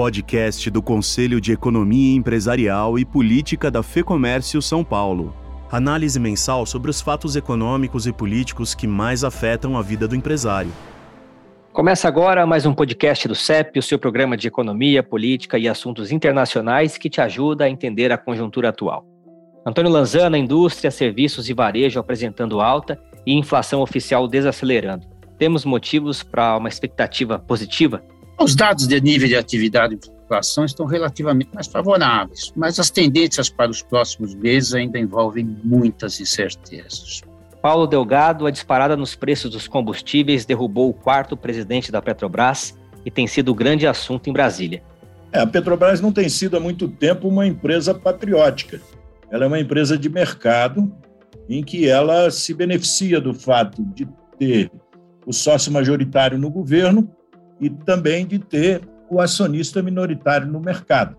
podcast do Conselho de Economia Empresarial e Política da FEComércio São Paulo. Análise mensal sobre os fatos econômicos e políticos que mais afetam a vida do empresário. Começa agora mais um podcast do CEP, o seu programa de economia, política e assuntos internacionais que te ajuda a entender a conjuntura atual. Antônio Lanzana, indústria, serviços e varejo apresentando alta e inflação oficial desacelerando. Temos motivos para uma expectativa positiva? Os dados de nível de atividade e inflação estão relativamente mais favoráveis, mas as tendências para os próximos meses ainda envolvem muitas incertezas. Paulo Delgado, a disparada nos preços dos combustíveis derrubou o quarto presidente da Petrobras e tem sido o grande assunto em Brasília. É, a Petrobras não tem sido há muito tempo uma empresa patriótica. Ela é uma empresa de mercado em que ela se beneficia do fato de ter o sócio majoritário no governo e também de ter o acionista minoritário no mercado.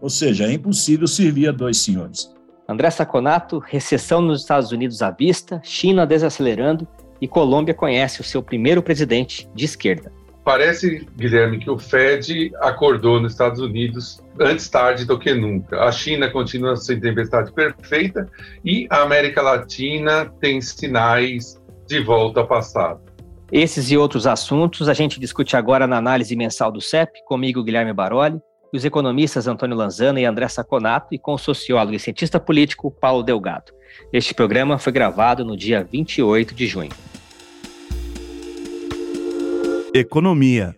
Ou seja, é impossível servir a dois senhores. André Saconato, recessão nos Estados Unidos à vista, China desacelerando e Colômbia conhece o seu primeiro presidente de esquerda. Parece, Guilherme, que o Fed acordou nos Estados Unidos antes tarde do que nunca. A China continua sem tempestade perfeita e a América Latina tem sinais de volta ao passado. Esses e outros assuntos a gente discute agora na análise mensal do CEP, comigo, Guilherme Baroli, os economistas Antônio Lanzana e André Saconato e com o sociólogo e cientista político Paulo Delgado. Este programa foi gravado no dia 28 de junho. Economia.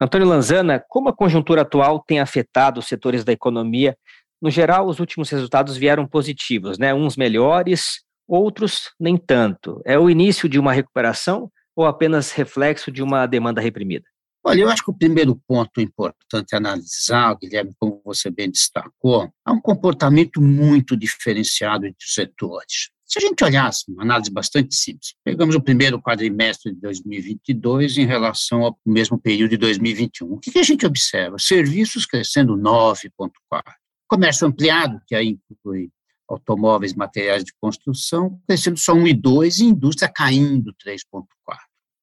Antônio Lanzana, como a conjuntura atual tem afetado os setores da economia? No geral, os últimos resultados vieram positivos, né? Uns melhores, outros nem tanto. É o início de uma recuperação ou apenas reflexo de uma demanda reprimida? Olha, eu acho que o primeiro ponto importante a analisar, Guilherme, como você bem destacou, é um comportamento muito diferenciado entre os setores. Se a gente olhasse, uma análise bastante simples, pegamos o primeiro quadrimestre de 2022 em relação ao mesmo período de 2021. O que a gente observa? Serviços crescendo 9,4%. Comércio ampliado, que aí inclui automóveis, materiais de construção, crescendo só 1,2% e indústria caindo 3,4%.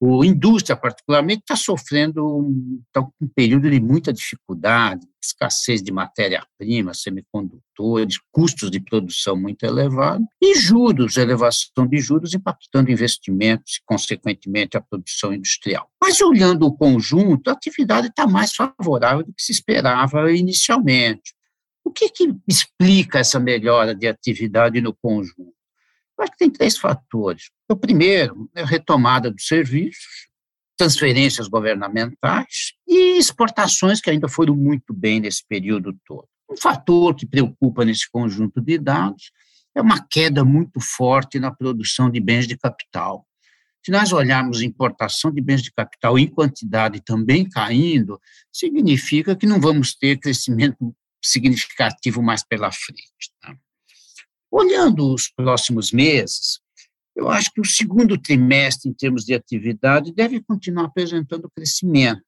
O indústria, particularmente, está sofrendo um, tá um período de muita dificuldade, escassez de matéria-prima, semicondutores, custos de produção muito elevados e juros, elevação de juros impactando investimentos e, consequentemente, a produção industrial. Mas, olhando o conjunto, a atividade está mais favorável do que se esperava inicialmente. O que, que explica essa melhora de atividade no conjunto? Eu acho que tem três fatores. O primeiro é a retomada dos serviços, transferências governamentais e exportações que ainda foram muito bem nesse período todo. Um fator que preocupa nesse conjunto de dados é uma queda muito forte na produção de bens de capital. Se nós olharmos importação de bens de capital em quantidade também caindo, significa que não vamos ter crescimento significativo mais pela frente. Tá? Olhando os próximos meses, eu acho que o segundo trimestre, em termos de atividade, deve continuar apresentando crescimento.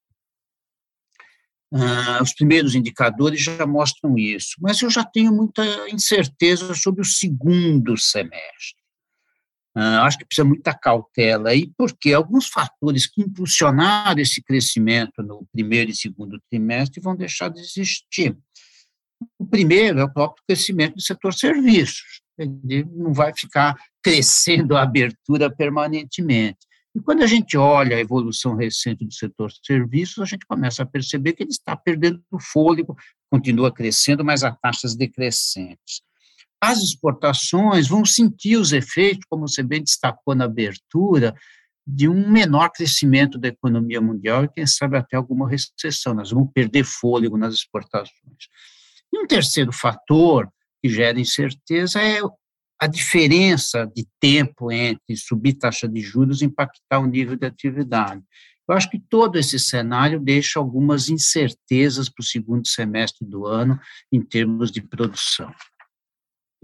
Ah, os primeiros indicadores já mostram isso, mas eu já tenho muita incerteza sobre o segundo semestre. Ah, acho que precisa muita cautela aí, porque alguns fatores que impulsionaram esse crescimento no primeiro e segundo trimestre vão deixar de existir. O primeiro é o próprio crescimento do setor serviços. Ele não vai ficar crescendo a abertura permanentemente. E quando a gente olha a evolução recente do setor serviços, a gente começa a perceber que ele está perdendo fôlego, continua crescendo, mas a taxas decrescentes. As exportações vão sentir os efeitos, como você bem destacou na abertura, de um menor crescimento da economia mundial e, quem sabe, até alguma recessão. Nós vamos perder fôlego nas exportações. E um terceiro fator que gera incerteza é a diferença de tempo entre subir taxa de juros e impactar o nível de atividade. Eu acho que todo esse cenário deixa algumas incertezas para o segundo semestre do ano em termos de produção.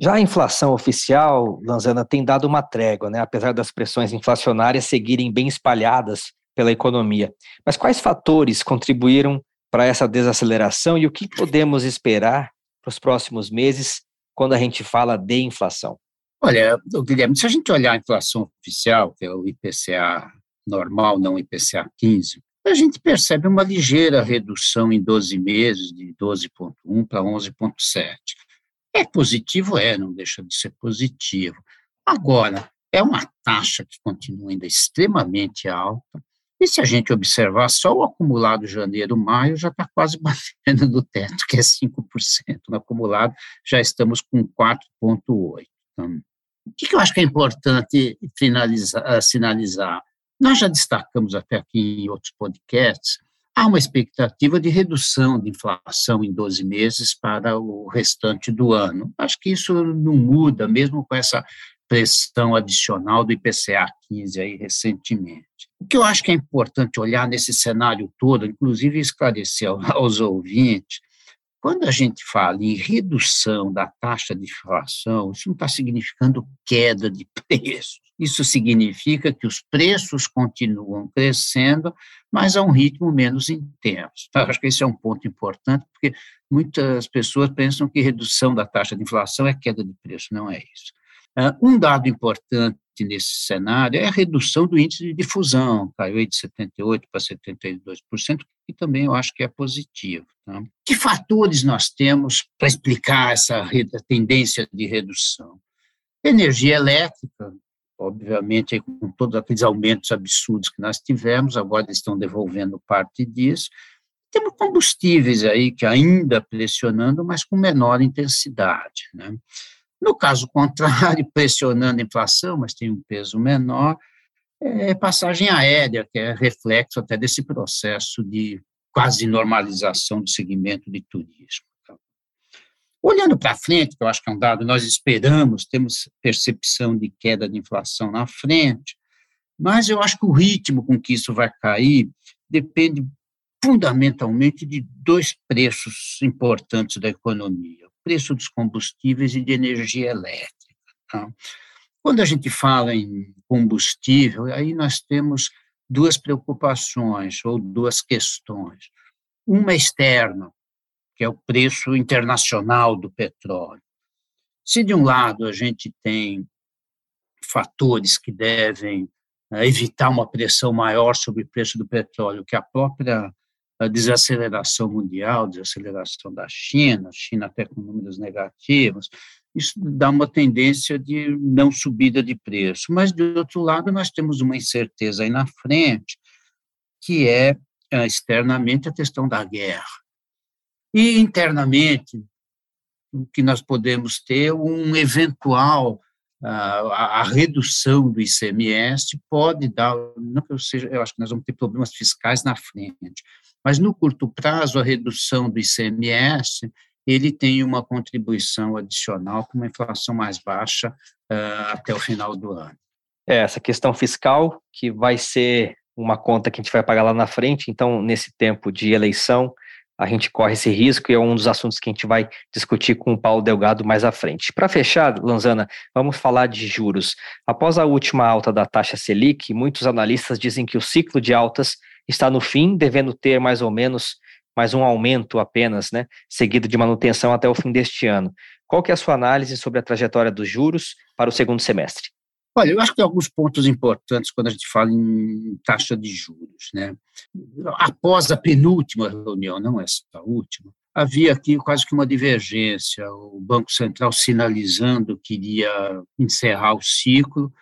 Já a inflação oficial, Lanzana, tem dado uma trégua, né? apesar das pressões inflacionárias seguirem bem espalhadas pela economia. Mas quais fatores contribuíram para essa desaceleração e o que podemos esperar para os próximos meses quando a gente fala de inflação? Olha, Guilherme, se a gente olhar a inflação oficial, que é o IPCA normal, não o IPCA 15, a gente percebe uma ligeira redução em 12 meses, de 12,1 para 11,7. É positivo? É, não deixa de ser positivo. Agora, é uma taxa que continua ainda extremamente alta, e se a gente observar só o acumulado janeiro-maio, já está quase batendo no teto, que é 5%. No acumulado, já estamos com 4,8%. Então, o que, eu acho que é importante ah, sinalizar? Nós já destacamos até aqui em outros podcasts, há uma expectativa de redução de inflação em 12 meses para o restante do ano. Acho que isso não muda, mesmo com essa pressão adicional do IPCA 15 aí recentemente. O que eu acho que é importante olhar nesse cenário todo, inclusive esclarecer aos ouvintes, quando a gente fala em redução da taxa de inflação, isso não está significando queda de preços. Isso significa que os preços continuam crescendo, mas a um ritmo menos intenso. Então, acho que esse é um ponto importante, porque muitas pessoas pensam que redução da taxa de inflação é queda de preço. Não é isso. Ah, um dado importante nesse cenário é a redução do índice de difusão, caiu de 78% para 72%, que também eu acho que é positivo. Tá? Que fatores nós temos para explicar essa tendência de redução? Energia elétrica, obviamente, com todos aqueles aumentos absurdos que nós tivemos, agora estão devolvendo parte disso. Temos combustíveis aí que ainda pressionando, mas com menor intensidade. Né? No caso contrário, pressionando a inflação, mas tem um peso menor, é passagem aérea, que é reflexo até desse processo de quase normalização do segmento de turismo. Olhando para frente, que eu acho que é um dado, nós esperamos, temos percepção de queda de inflação na frente, mas eu acho que o ritmo com que isso vai cair depende fundamentalmente de dois preços importantes da economia preço dos combustíveis e de energia elétrica. Tá? Quando a gente fala em combustível, aí nós temos duas preocupações ou duas questões. Uma externa, que é o preço internacional do petróleo. Se de um lado a gente tem fatores que devem eh, evitar uma pressão maior sobre o preço do petróleo, que a própria a desaceleração mundial, desaceleração da China, China até com números negativos, isso dá uma tendência de não subida de preço. Mas, de outro lado, nós temos uma incerteza aí na frente, que é eh, externamente a questão da guerra. E internamente, o que nós podemos ter um eventual a, a, redução do ICMS pode dar, não que eu seja, eu acho que nós vamos ter problemas fiscais na frente, mas no curto prazo, a redução do ICMS, ele tem uma contribuição adicional com uma inflação mais baixa uh, até o final do ano. É, essa questão fiscal, que vai ser uma conta que a gente vai pagar lá na frente, então, nesse tempo de eleição, a gente corre esse risco e é um dos assuntos que a gente vai discutir com o Paulo Delgado mais à frente. Para fechar, Lanzana, vamos falar de juros. Após a última alta da taxa Selic, muitos analistas dizem que o ciclo de altas está no fim, devendo ter mais ou menos mais um aumento apenas, né, seguido de manutenção até o fim deste ano. Qual que é a sua análise sobre a trajetória dos juros para o segundo semestre? Olha, eu acho que tem alguns pontos importantes quando a gente fala em taxa de juros. Né? Após a penúltima reunião, não essa última, havia aqui quase que uma divergência, o Banco Central sinalizando que iria encerrar o ciclo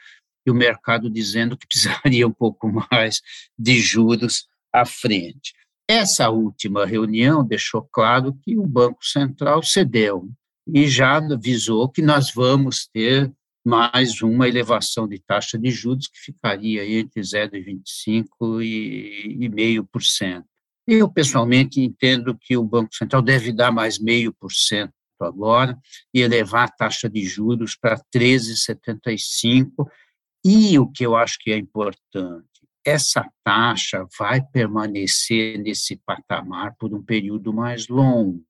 e o mercado dizendo que precisaria um pouco mais de juros à frente. Essa última reunião deixou claro que o Banco Central cedeu e já avisou que nós vamos ter mais uma elevação de taxa de juros que ficaria entre 0,25% e 0,5%. Eu, pessoalmente, entendo que o Banco Central deve dar mais 0,5% agora e elevar a taxa de juros para 13,75%, e o que eu acho que é importante, essa taxa vai permanecer nesse patamar por um período mais longo.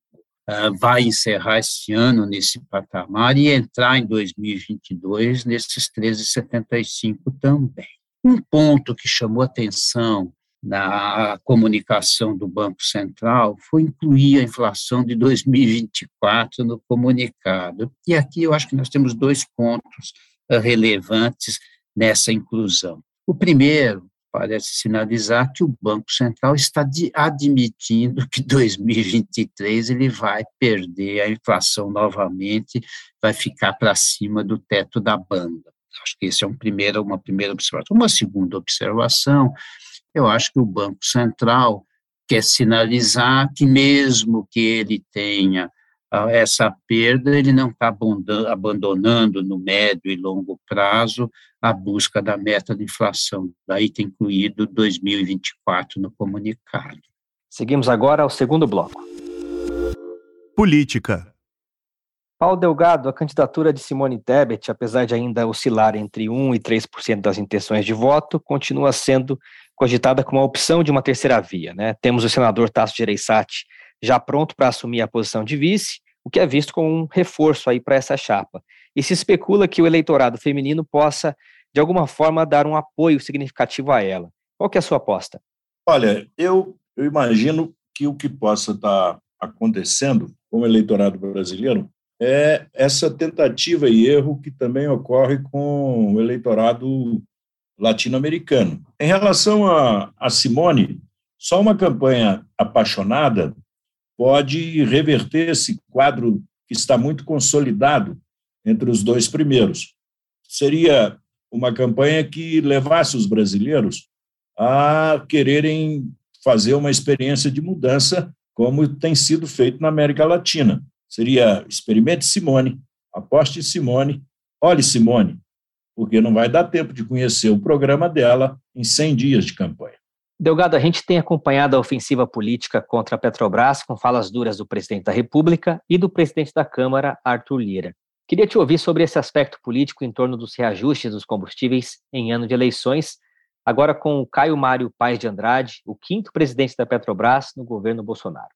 Uh, vai encerrar esse ano nesse patamar e entrar em 2022 nesses 13,75 também. Um ponto que chamou atenção na comunicação do Banco Central foi incluir a inflação de 2024 no comunicado. E aqui eu acho que nós temos dois pontos uh, relevantes nessa inclusão. O primeiro parece sinalizar que o Banco Central está admitindo que 2023 ele vai perder a inflação novamente, vai ficar para cima do teto da banda. Acho que essa é um primeiro, uma primeira observação. Uma segunda observação, eu acho que o Banco Central quer sinalizar que mesmo que ele tenha essa perda, ele não está abandonando no médio e longo prazo a busca da meta de inflação. Daí tem incluído 2024 no comunicado. Seguimos agora ao segundo bloco. Política. Paulo Delgado, a candidatura de Simone Tebet, apesar de ainda oscilar entre 1% e 3% das intenções de voto, continua sendo cogitada como a opção de uma terceira via. Né? Temos o senador Tasso Gereissati já pronto para assumir a posição de vice, o que é visto como um reforço aí para essa chapa. E se especula que o eleitorado feminino possa, de alguma forma, dar um apoio significativo a ela. Qual que é a sua aposta? Olha, eu, eu imagino que o que possa estar tá acontecendo com o eleitorado brasileiro é essa tentativa e erro que também ocorre com o eleitorado latino-americano. Em relação a, a Simone, só uma campanha apaixonada pode reverter esse quadro que está muito consolidado entre os dois primeiros. Seria uma campanha que levasse os brasileiros a quererem fazer uma experiência de mudança, como tem sido feito na América Latina. Seria experimente Simone, aposte Simone, olhe Simone, porque não vai dar tempo de conhecer o programa dela em 100 dias de campanha. Delgado, a gente tem acompanhado a ofensiva política contra a Petrobras com falas duras do presidente da República e do presidente da Câmara, Arthur Lira. Queria te ouvir sobre esse aspecto político em torno dos reajustes dos combustíveis em ano de eleições, agora com o Caio Mário Paes de Andrade, o quinto presidente da Petrobras no governo Bolsonaro.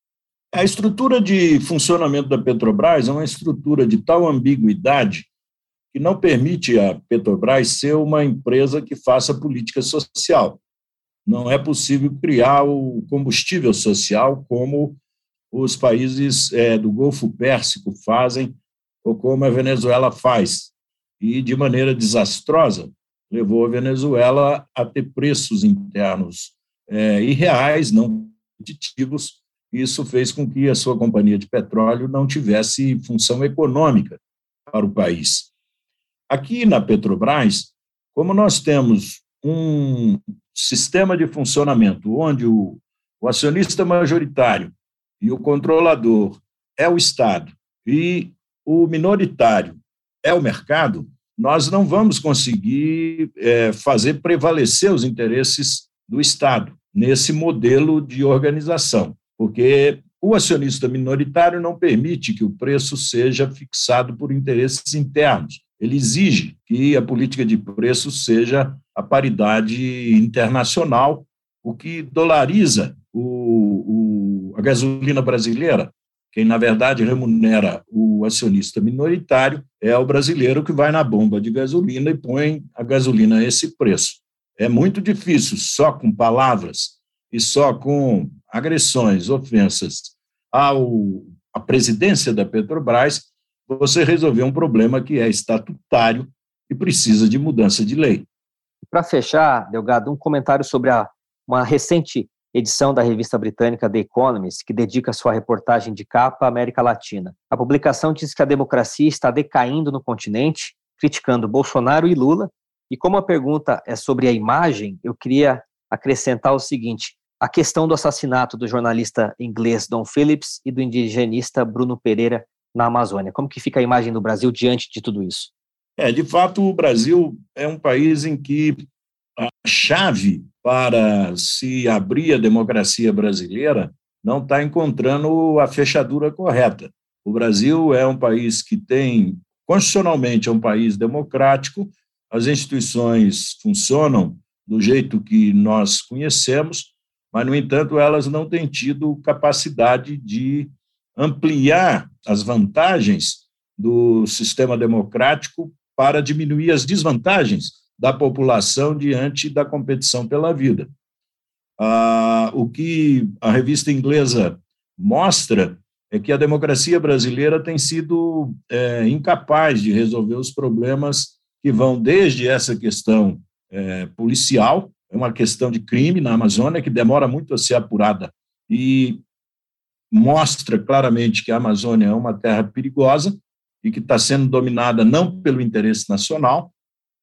A estrutura de funcionamento da Petrobras é uma estrutura de tal ambiguidade que não permite a Petrobras ser uma empresa que faça política social não é possível criar o combustível social como os países é, do Golfo Pérsico fazem ou como a Venezuela faz. E, de maneira desastrosa, levou a Venezuela a ter preços internos é, irreais, não competitivos. Isso fez com que a sua companhia de petróleo não tivesse função econômica para o país. Aqui na Petrobras, como nós temos um sistema de funcionamento onde o, o acionista majoritário e o controlador é o Estado e o minoritário é o mercado, nós não vamos conseguir é, fazer prevalecer os interesses do Estado nesse modelo de organização, porque o acionista minoritário não permite que o preço seja fixado por interesses internos. Ele exige que a política de preços seja a paridade internacional, o que dolariza o, o, a gasolina brasileira. Quem, na verdade, remunera o acionista minoritário é o brasileiro que vai na bomba de gasolina e põe a gasolina a esse preço. É muito difícil, só com palavras e só com agressões, ofensas ao, à presidência da Petrobras, você resolver um problema que é estatutário e precisa de mudança de lei. Para fechar, Delgado, um comentário sobre a, uma recente edição da revista britânica The Economist, que dedica sua reportagem de capa à América Latina. A publicação diz que a democracia está decaindo no continente, criticando Bolsonaro e Lula. E como a pergunta é sobre a imagem, eu queria acrescentar o seguinte: a questão do assassinato do jornalista inglês Don Phillips e do indigenista Bruno Pereira na Amazônia. Como que fica a imagem do Brasil diante de tudo isso? É, de fato, o Brasil é um país em que a chave para se abrir a democracia brasileira não está encontrando a fechadura correta. O Brasil é um país que tem, constitucionalmente, é um país democrático, as instituições funcionam do jeito que nós conhecemos, mas, no entanto, elas não têm tido capacidade de ampliar as vantagens do sistema democrático para diminuir as desvantagens da população diante da competição pela vida. Ah, o que a revista inglesa mostra é que a democracia brasileira tem sido é, incapaz de resolver os problemas que vão desde essa questão é, policial, é uma questão de crime na Amazônia que demora muito a ser apurada e mostra claramente que a Amazônia é uma terra perigosa e que está sendo dominada não pelo interesse nacional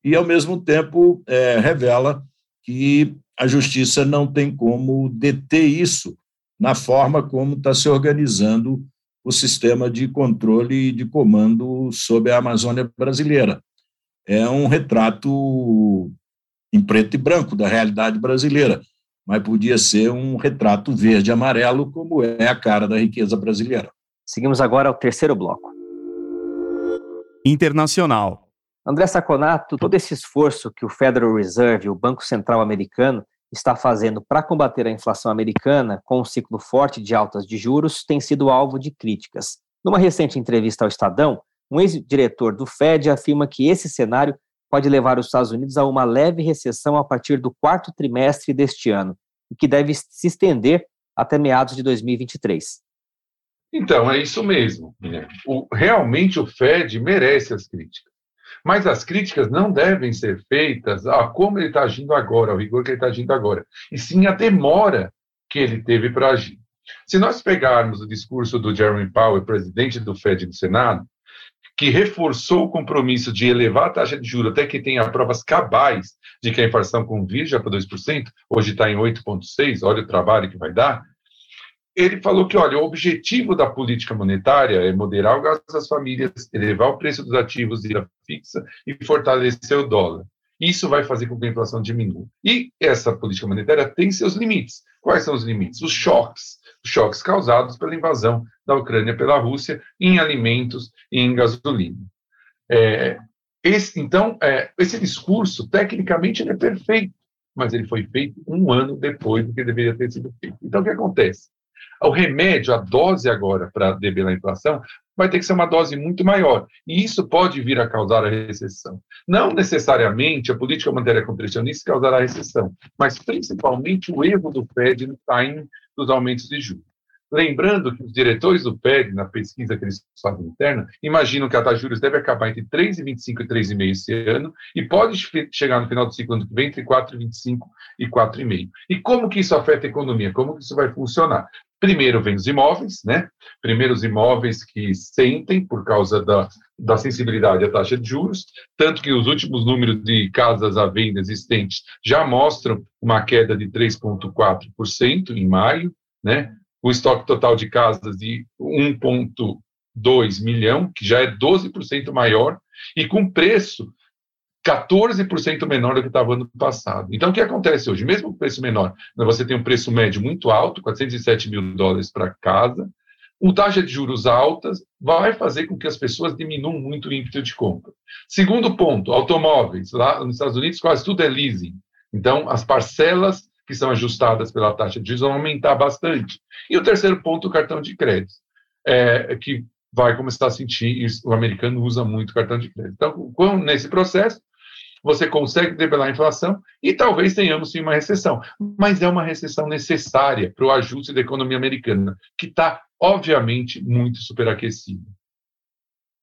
e, ao mesmo tempo, é, revela que a justiça não tem como deter isso na forma como está se organizando o sistema de controle e de comando sobre a Amazônia brasileira. É um retrato em preto e branco da realidade brasileira, mas podia ser um retrato verde e amarelo, como é a cara da riqueza brasileira. Seguimos agora ao terceiro bloco. Internacional. André Saconato, todo esse esforço que o Federal Reserve, o Banco Central americano, está fazendo para combater a inflação americana com um ciclo forte de altas de juros tem sido alvo de críticas. Numa recente entrevista ao Estadão, um ex-diretor do Fed afirma que esse cenário pode levar os Estados Unidos a uma leve recessão a partir do quarto trimestre deste ano, e que deve se estender até meados de 2023. Então, é isso mesmo. O, realmente o Fed merece as críticas. Mas as críticas não devem ser feitas a como ele está agindo agora, ao rigor que ele está agindo agora, e sim a demora que ele teve para agir. Se nós pegarmos o discurso do Jeremy Powell, presidente do Fed no Senado, que reforçou o compromisso de elevar a taxa de juros até que tenha provas cabais de que a inflação convirja para 2%, hoje está em 8,6%, olha o trabalho que vai dar, ele falou que, olha, o objetivo da política monetária é moderar o gasto das famílias, elevar o preço dos ativos de fixa e fortalecer o dólar. Isso vai fazer com que a inflação diminua. E essa política monetária tem seus limites. Quais são os limites? Os choques. Choques causados pela invasão da Ucrânia pela Rússia em alimentos e em gasolina. É, esse, então, é, esse discurso, tecnicamente, ele é perfeito, mas ele foi feito um ano depois do que deveria ter sido feito. Então, o que acontece? O remédio, a dose agora para debelar a inflação, vai ter que ser uma dose muito maior. E isso pode vir a causar a recessão. Não necessariamente a política monetária contracionista causará a recessão, mas principalmente o erro do Fed no timing dos aumentos de juros. Lembrando que os diretores do FED, na pesquisa que eles fazem interna, imaginam que a taxa de juros deve acabar entre 3,25 e 3,5 esse ano e pode chegar no final do ciclo ano que vem entre 4,25 e 4,5. E como que isso afeta a economia? Como que isso vai funcionar? Primeiro vem os imóveis, né? Primeiro os imóveis que sentem por causa da, da sensibilidade à taxa de juros, tanto que os últimos números de casas à venda existentes já mostram uma queda de 3,4% em maio, né? O estoque total de casas de 1,2 milhão, que já é 12% maior, e com preço 14% menor do que estava ano passado. Então, o que acontece hoje? Mesmo com preço menor, você tem um preço médio muito alto, 407 mil dólares para casa, uma taxa de juros altas vai fazer com que as pessoas diminuam muito o ímpeto de compra. Segundo ponto, automóveis. Lá nos Estados Unidos, quase tudo é leasing. Então, as parcelas que são ajustadas pela taxa de juros vão aumentar bastante. E o terceiro ponto, o cartão de crédito, é, que vai começar a sentir, o americano usa muito cartão de crédito. Então, nesse processo, você consegue debelar a inflação e talvez tenhamos sim uma recessão. Mas é uma recessão necessária para o ajuste da economia americana, que está, obviamente, muito superaquecida.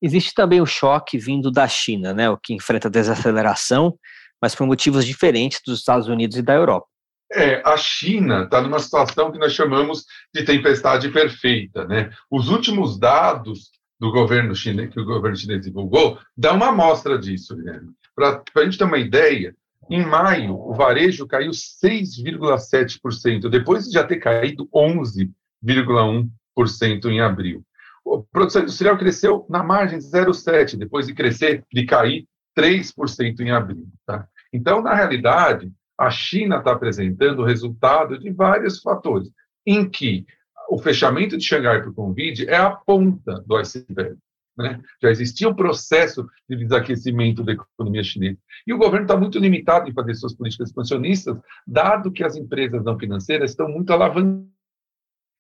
Existe também o choque vindo da China, né, o que enfrenta desaceleração, mas por motivos diferentes dos Estados Unidos e da Europa. É, a China está numa situação que nós chamamos de tempestade perfeita. Né? Os últimos dados do governo chinês, que o governo chinês divulgou, dá uma amostra disso, Guilherme. Para a gente ter uma ideia, em maio, o varejo caiu 6,7%, depois de já ter caído 11,1% em abril. A produção industrial cresceu na margem 0,7%, depois de crescer, de cair 3% em abril. Tá? Então, na realidade, a China está apresentando o resultado de vários fatores, em que o fechamento de Xangai para o Covid é a ponta do iceberg. Né? Já existia um processo de desaquecimento da economia chinesa. E o governo está muito limitado em fazer suas políticas expansionistas, dado que as empresas não financeiras estão muito alavancadas.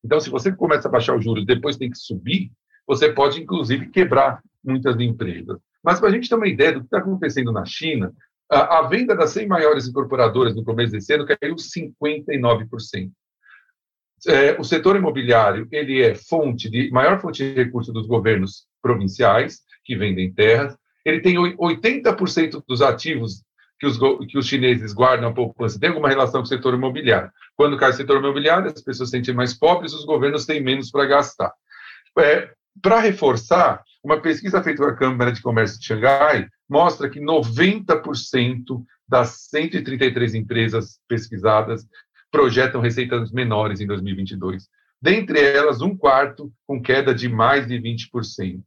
Então, se você começa a baixar os juros depois tem que subir, você pode, inclusive, quebrar muitas empresas. Mas, para a gente ter uma ideia do que está acontecendo na China, a, a venda das 100 maiores incorporadoras no começo desse ano caiu 59% é, o setor imobiliário ele é fonte de maior fonte de recursos dos governos provinciais que vendem terras. Ele tem 80% dos ativos que os, que os chineses guardam a poupança tem alguma relação com o setor imobiliário. Quando cai o setor imobiliário, as pessoas se sentem mais pobres, os governos têm menos para gastar. É, para reforçar, uma pesquisa feita pela Câmara de Comércio de Xangai mostra que 90% das 133 empresas pesquisadas projetam receitas menores em 2022. Dentre elas, um quarto com queda de mais de 20%.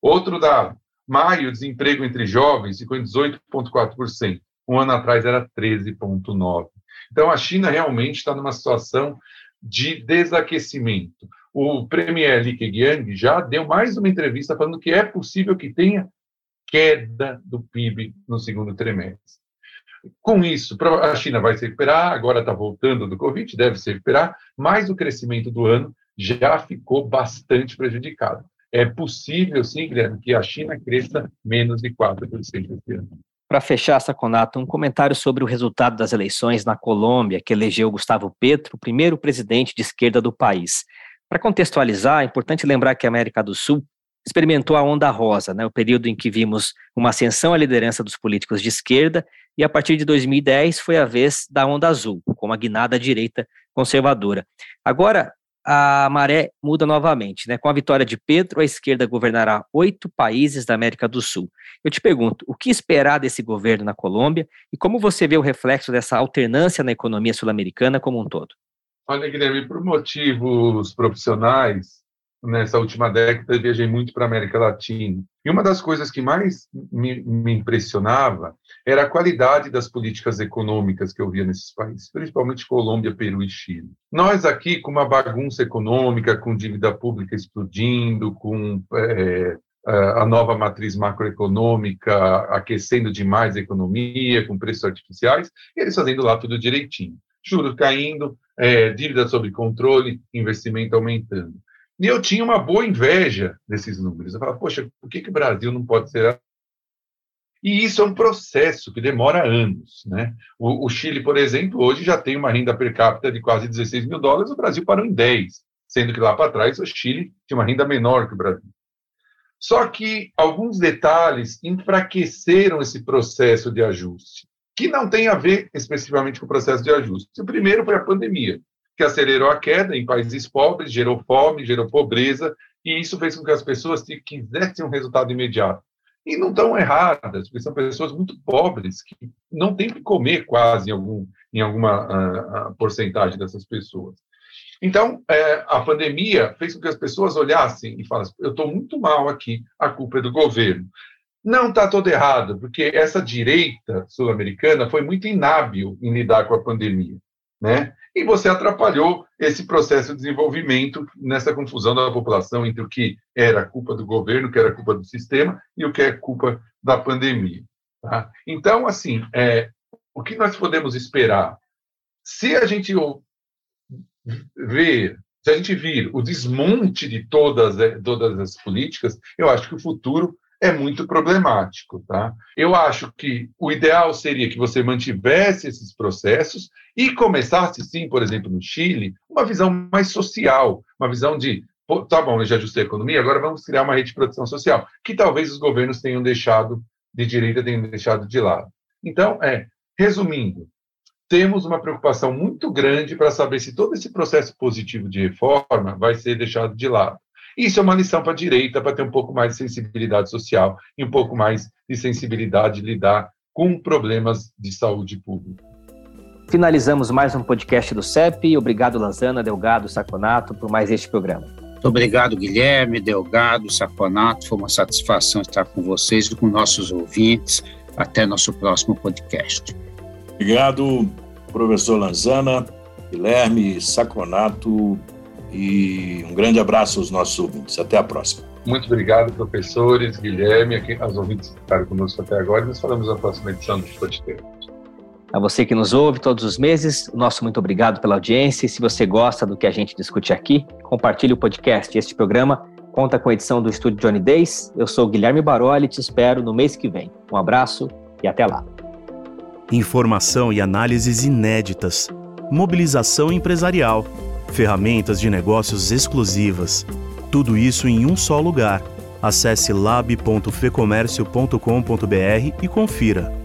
Outro dado, maio, desemprego entre jovens ficou em 18,4%. Um ano atrás era 13,9%. Então, a China realmente está numa situação de desaquecimento. O premier Li Keqiang já deu mais uma entrevista falando que é possível que tenha queda do PIB no segundo trimestre. Com isso, a China vai se recuperar, agora está voltando do Covid, deve se recuperar, mas o crescimento do ano já ficou bastante prejudicado. É possível, sim, Guilherme, que a China cresça menos de 4% esse ano. Para fechar, Saconato, um comentário sobre o resultado das eleições na Colômbia, que elegeu Gustavo Petro, o primeiro presidente de esquerda do país. Para contextualizar, é importante lembrar que a América do Sul experimentou a onda rosa, né, o período em que vimos uma ascensão à liderança dos políticos de esquerda, e a partir de 2010 foi a vez da onda azul, com uma guinada direita conservadora. Agora, a maré muda novamente. Né? Com a vitória de Pedro, a esquerda governará oito países da América do Sul. Eu te pergunto, o que esperar desse governo na Colômbia e como você vê o reflexo dessa alternância na economia sul-americana como um todo? Olha, Guilherme, por motivos profissionais, nessa última década, viajei muito para a América Latina. E uma das coisas que mais me, me, impressionava era a qualidade das políticas econômicas que eu via nesses países, principalmente Colômbia, Peru e Chile. Nós aqui, com uma bagunça econômica, com dívida pública explodindo, com é, a nova matriz macroeconômica aquecendo demais a economia, com preços artificiais, e eles fazendo lá tudo direitinho. Juros caindo, é, dívida sob controle, investimento aumentando. E eu tinha uma boa inveja desses números. Eu falava, poxa, por que, que o Brasil não pode ser e isso é um processo que demora anos. Né? O, o, Chile, por exemplo, hoje já tem uma renda per capita de quase 16 mil dólares, o Brasil parou em 10, sendo que lá para trás o Chile tinha uma renda menor que o Brasil. Só que alguns detalhes enfraqueceram esse processo de ajuste, que não tem a ver especificamente com o processo de ajuste. O primeiro foi a pandemia que acelerou a queda em países pobres, gerou fome, gerou pobreza, e isso fez com que as pessoas quisessem um resultado imediato. E não tão erradas, porque são pessoas muito pobres, que não têm que comer quase em, algum, em alguma uh, uh, porcentagem dessas pessoas. Então, é, a pandemia fez com que as pessoas olhassem e falassem: eu estou muito mal aqui, a culpa é do governo. Não está todo errado, porque essa direita sul-americana foi muito inábil em lidar com a pandemia. Né? E você atrapalhou esse processo de desenvolvimento nessa confusão da população entre o que era culpa do governo, o que era culpa do sistema e o que é culpa da pandemia. Tá? Então, assim, é, o que nós podemos esperar? Se a gente ver, se a gente vir o desmonte de todas, todas as políticas, eu acho que o futuro é muito problemático. Tá? Eu acho que o ideal seria que você mantivesse esses processos e começasse, sim, por exemplo, no Chile, uma visão mais social, uma visão de, tá bom, eu já ajustei a economia, agora vamos criar uma rede de proteção social, que talvez os governos tenham deixado de direita, tenham deixado de lado. Então, é, resumindo, temos uma preocupação muito grande para saber se todo esse processo positivo de reforma vai ser deixado de lado. Isso é uma lição para a direita, para ter um pouco mais de sensibilidade social e um pouco mais de sensibilidade de lidar com problemas de saúde pública. Finalizamos mais um podcast do CEP. Obrigado, Lanzana, Delgado, Saconato, por mais este programa. Muito obrigado, Guilherme, Delgado, Saconato. Foi uma satisfação estar com vocês e com nossos ouvintes. Até nosso próximo podcast. Obrigado, professor Lanzana, Guilherme, Saconato, e um grande abraço aos nossos ouvintes. Até a próxima. Muito obrigado, professores, Guilherme, aqui, aos ouvintes que ficaram conosco até agora. E nós falamos na próxima edição do podcast. A você que nos ouve todos os meses, nosso muito obrigado pela audiência. E se você gosta do que a gente discute aqui, compartilhe o podcast. Este programa conta com a edição do Estúdio Johnny Days. Eu sou Guilherme Baroli e te espero no mês que vem. Um abraço e até lá. Informação e análises inéditas. Mobilização empresarial ferramentas de negócios exclusivas. Tudo isso em um só lugar. Acesse lab.fecomércio.com.br e confira.